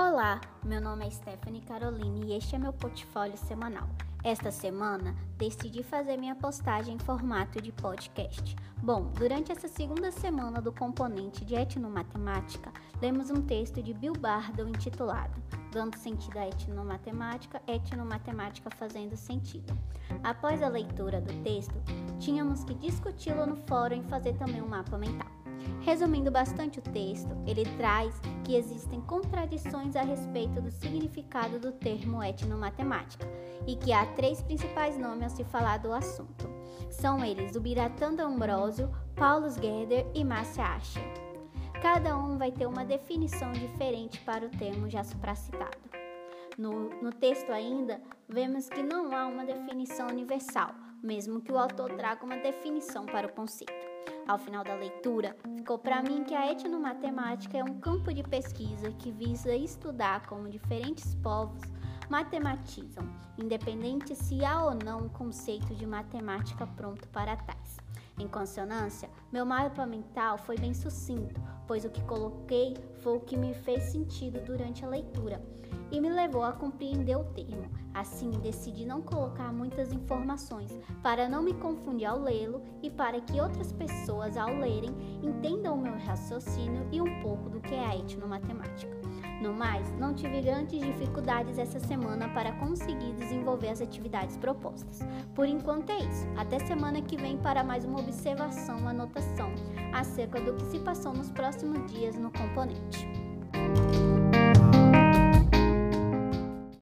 Olá, meu nome é Stephanie Caroline e este é meu portfólio semanal. Esta semana decidi fazer minha postagem em formato de podcast. Bom, durante essa segunda semana do componente de etnomatemática, lemos um texto de Bill Bardo intitulado Dando sentido à etnomatemática, etnomatemática fazendo sentido. Após a leitura do texto, tínhamos que discuti-lo no fórum e fazer também um mapa mental. Resumindo bastante o texto, ele traz que existem contradições a respeito do significado do termo etnomatemática e que há três principais nomes a se falar do assunto. São eles o Biratanda Ambrosio, Paulus Gerder e Márcia Asher. Cada um vai ter uma definição diferente para o termo já supracitado. No, no texto ainda, vemos que não há uma definição universal, mesmo que o autor traga uma definição para o conceito. Ao final da leitura, ficou para mim que a etnomatemática é um campo de pesquisa que visa estudar como diferentes povos matematizam, independente se há ou não um conceito de matemática pronto para tais. Em consonância, meu mapa mental foi bem sucinto, pois o que coloquei foi o que me fez sentido durante a leitura e me levou a compreender o termo. Assim, decidi não colocar muitas informações para não me confundir ao lê-lo e para que outras pessoas, ao lerem, entendam raciocínio e um pouco do que é a etnomatemática. No mais, não tive grandes dificuldades essa semana para conseguir desenvolver as atividades propostas. Por enquanto é isso. Até semana que vem para mais uma observação, anotação acerca do que se passou nos próximos dias no componente.